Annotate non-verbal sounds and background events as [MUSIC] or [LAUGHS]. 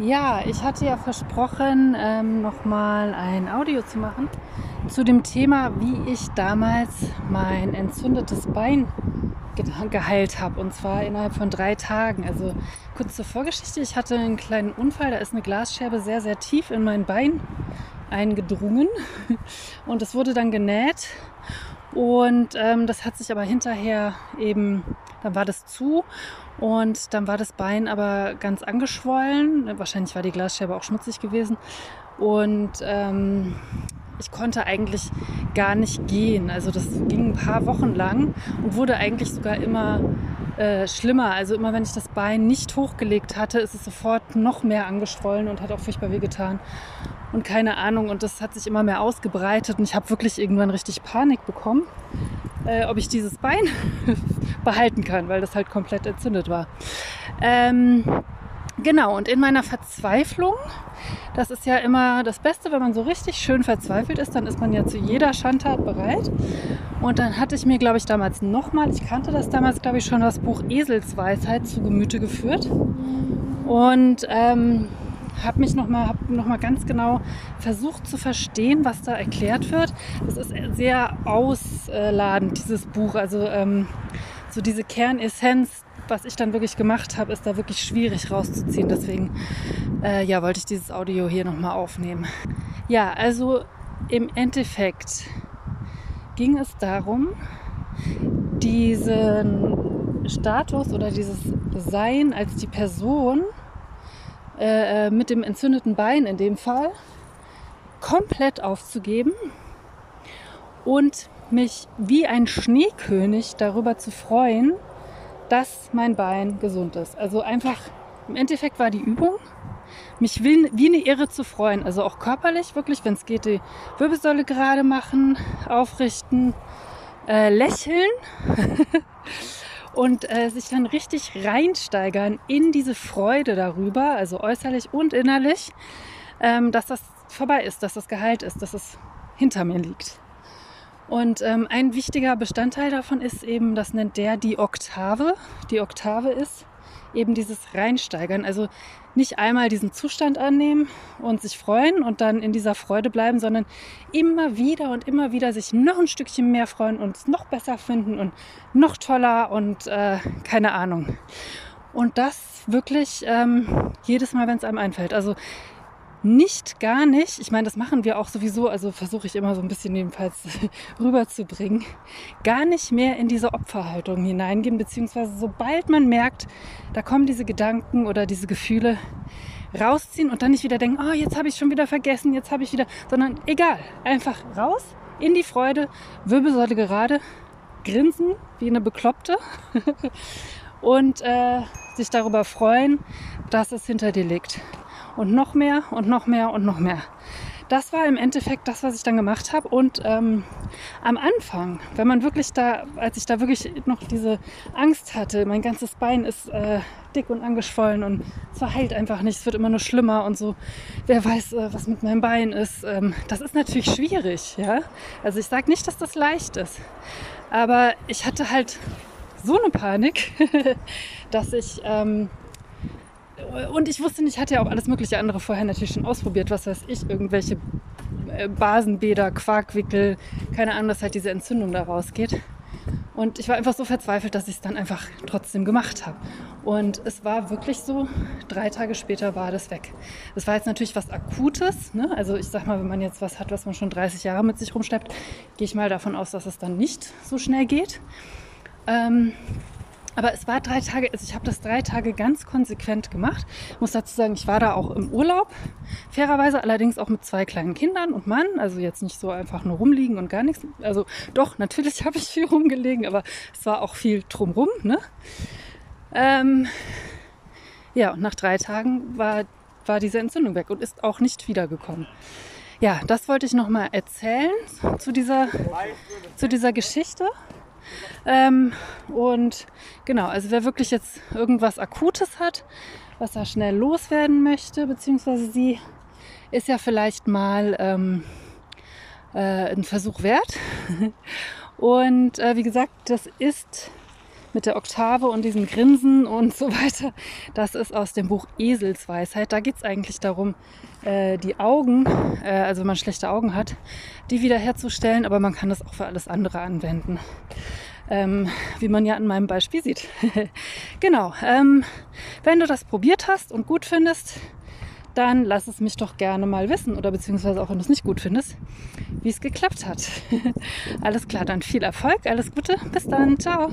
Ja, ich hatte ja versprochen, ähm, nochmal ein Audio zu machen zu dem Thema, wie ich damals mein entzündetes Bein ge geheilt habe. Und zwar innerhalb von drei Tagen. Also kurz zur Vorgeschichte. Ich hatte einen kleinen Unfall. Da ist eine Glasscherbe sehr, sehr tief in mein Bein eingedrungen. [LAUGHS] Und es wurde dann genäht. Und ähm, das hat sich aber hinterher eben, dann war das zu und dann war das Bein aber ganz angeschwollen. Wahrscheinlich war die Glasscherbe auch schmutzig gewesen. Und ähm, ich konnte eigentlich gar nicht gehen. Also das ging ein paar Wochen lang und wurde eigentlich sogar immer äh, schlimmer. Also immer wenn ich das Bein nicht hochgelegt hatte, ist es sofort noch mehr angeschwollen und hat auch furchtbar wehgetan. Und keine Ahnung. Und das hat sich immer mehr ausgebreitet und ich habe wirklich irgendwann richtig Panik bekommen, äh, ob ich dieses Bein [LAUGHS] behalten kann, weil das halt komplett entzündet war. Ähm, genau, und in meiner Verzweiflung, das ist ja immer das Beste, wenn man so richtig schön verzweifelt ist, dann ist man ja zu jeder Schandtat bereit. Und dann hatte ich mir, glaube ich, damals nochmal, ich kannte das damals, glaube ich, schon, das Buch Eselsweisheit zu Gemüte geführt. Und ähm, habe mich nochmal hab noch mal ganz genau versucht zu verstehen, was da erklärt wird. Das ist sehr ausladend, dieses Buch. Also ähm, so diese Kernessenz, was ich dann wirklich gemacht habe, ist da wirklich schwierig rauszuziehen. Deswegen äh, ja, wollte ich dieses Audio hier nochmal aufnehmen. Ja, also im Endeffekt ging es darum, diesen Status oder dieses Sein als die Person äh, äh, mit dem entzündeten Bein in dem Fall komplett aufzugeben und mich wie ein Schneekönig darüber zu freuen, dass mein Bein gesund ist. Also einfach, im Endeffekt war die Übung, mich wie, wie eine Irre zu freuen. Also auch körperlich, wirklich, wenn es geht, die Wirbelsäule gerade machen, aufrichten, äh, lächeln. [LAUGHS] und äh, sich dann richtig reinsteigern in diese Freude darüber, also äußerlich und innerlich, ähm, dass das vorbei ist, dass das geheilt ist, dass es hinter mir liegt. Und ähm, ein wichtiger Bestandteil davon ist eben, das nennt der die Oktave. Die Oktave ist eben dieses Reinsteigern. Also nicht einmal diesen Zustand annehmen und sich freuen und dann in dieser Freude bleiben, sondern immer wieder und immer wieder sich noch ein Stückchen mehr freuen und es noch besser finden und noch toller und äh, keine Ahnung. Und das wirklich ähm, jedes Mal, wenn es einem einfällt. Also nicht, gar nicht. Ich meine, das machen wir auch sowieso, also versuche ich immer so ein bisschen jedenfalls [LAUGHS] rüberzubringen. Gar nicht mehr in diese Opferhaltung hineingehen, beziehungsweise sobald man merkt, da kommen diese Gedanken oder diese Gefühle, rausziehen und dann nicht wieder denken, oh, jetzt habe ich schon wieder vergessen, jetzt habe ich wieder, sondern egal, einfach raus in die Freude, Wirbelsäule gerade, grinsen wie eine Bekloppte [LAUGHS] und äh, sich darüber freuen, dass es hinter dir liegt und noch mehr und noch mehr und noch mehr. Das war im Endeffekt das, was ich dann gemacht habe. Und ähm, am Anfang, wenn man wirklich da, als ich da wirklich noch diese Angst hatte, mein ganzes Bein ist äh, dick und angeschwollen und es verheilt einfach nicht, es wird immer nur schlimmer und so. Wer weiß, äh, was mit meinem Bein ist. Ähm, das ist natürlich schwierig, ja. Also ich sage nicht, dass das leicht ist. Aber ich hatte halt so eine Panik, [LAUGHS] dass ich ähm, und ich wusste nicht, ich hatte ja auch alles mögliche andere vorher natürlich schon ausprobiert, was weiß ich, irgendwelche äh, Basenbäder, Quarkwickel, keine Ahnung, dass halt diese Entzündung da rausgeht. Und ich war einfach so verzweifelt, dass ich es dann einfach trotzdem gemacht habe. Und es war wirklich so, drei Tage später war das weg. Das war jetzt natürlich was Akutes. Ne? Also ich sag mal, wenn man jetzt was hat, was man schon 30 Jahre mit sich rumschleppt, gehe ich mal davon aus, dass es dann nicht so schnell geht. Ähm, aber es war drei Tage, also ich habe das drei Tage ganz konsequent gemacht. Ich muss dazu sagen, ich war da auch im Urlaub, fairerweise allerdings auch mit zwei kleinen Kindern und Mann. Also jetzt nicht so einfach nur rumliegen und gar nichts. Also doch, natürlich [LAUGHS] habe ich viel rumgelegen, aber es war auch viel drumrum. Ne? Ähm, ja, und nach drei Tagen war, war diese Entzündung weg und ist auch nicht wiedergekommen. Ja, das wollte ich nochmal erzählen zu dieser, zu dieser Geschichte. Ähm, und genau, also wer wirklich jetzt irgendwas Akutes hat, was er schnell loswerden möchte, beziehungsweise sie, ist ja vielleicht mal ähm, äh, ein Versuch wert. [LAUGHS] Und äh, wie gesagt, das ist mit der Oktave und diesem Grinsen und so weiter, das ist aus dem Buch Eselsweisheit. Da geht es eigentlich darum, äh, die Augen, äh, also wenn man schlechte Augen hat, die wiederherzustellen, aber man kann das auch für alles andere anwenden. Ähm, wie man ja in meinem Beispiel sieht. [LAUGHS] genau. Ähm, wenn du das probiert hast und gut findest, dann lass es mich doch gerne mal wissen oder beziehungsweise auch wenn du es nicht gut findest, wie es geklappt hat. [LAUGHS] alles klar, dann viel Erfolg, alles Gute, bis dann, ciao.